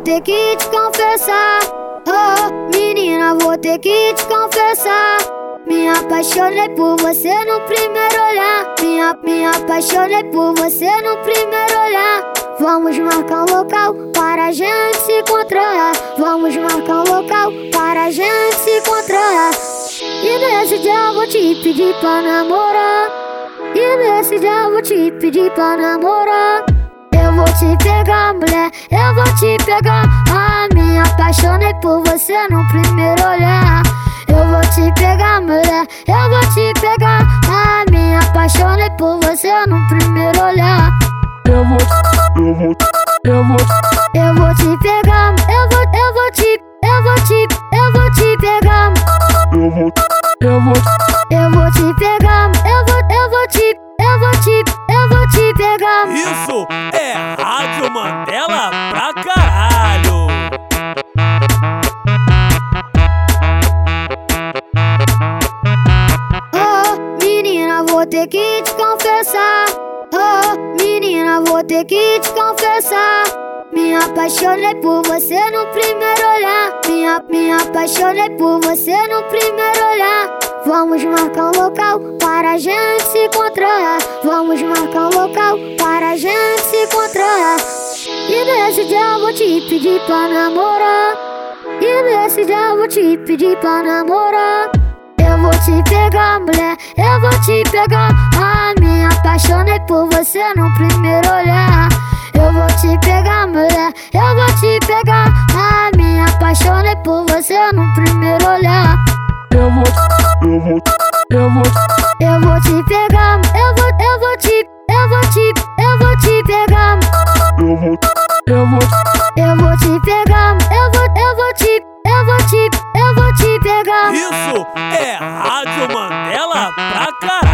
ter que te confessar. Oh, menina, vou ter que te confessar. Me apaixonei por você no primeiro olhar. Me, me apaixonei por você no primeiro olhar. Vamos marcar um local para a gente se encontrar. Vamos marcar um local para a gente se encontrar. E nesse dia eu vou te pedir pra namorar. E nesse dia eu vou te pedir pra namorar. Eu vou te pegar, mulher, eu vou te pegar. Ah, me apaixonei por você no primeiro olhar. Eu vou te pegar, mulher, eu vou te pegar. Ah, me apaixonei por você no primeiro olhar. Eu vou, eu vou, eu vou, Eu vou te pegar, eu vou, eu vou te, eu vou te, eu vou te pegar. eu vou, eu vou, Eu vou te pegar, vou ter que te confessar. Oh, menina, vou ter que te confessar. Me apaixonei por você no primeiro olhar. Me, me apaixonei por você no primeiro olhar. Vamos marcar um local para a gente se encontrar. Vamos marcar um local para a gente se encontrar. E nesse dia vou te pedir pra namorar. E nesse dia vou te pedir pra namorar. Eu vou te pegar, mulher, eu vou te pegar. Ah, me apaixonei por você no primeiro olhar. Eu vou te pegar, mulher, eu vou te pegar. Ah, me apaixonei por você no primeiro olhar. eu vou, eu vou, eu vou, Eu vou te pegar, eu vou, eu vou te, eu vou te, eu vou te pegar. eu vou, pra cá.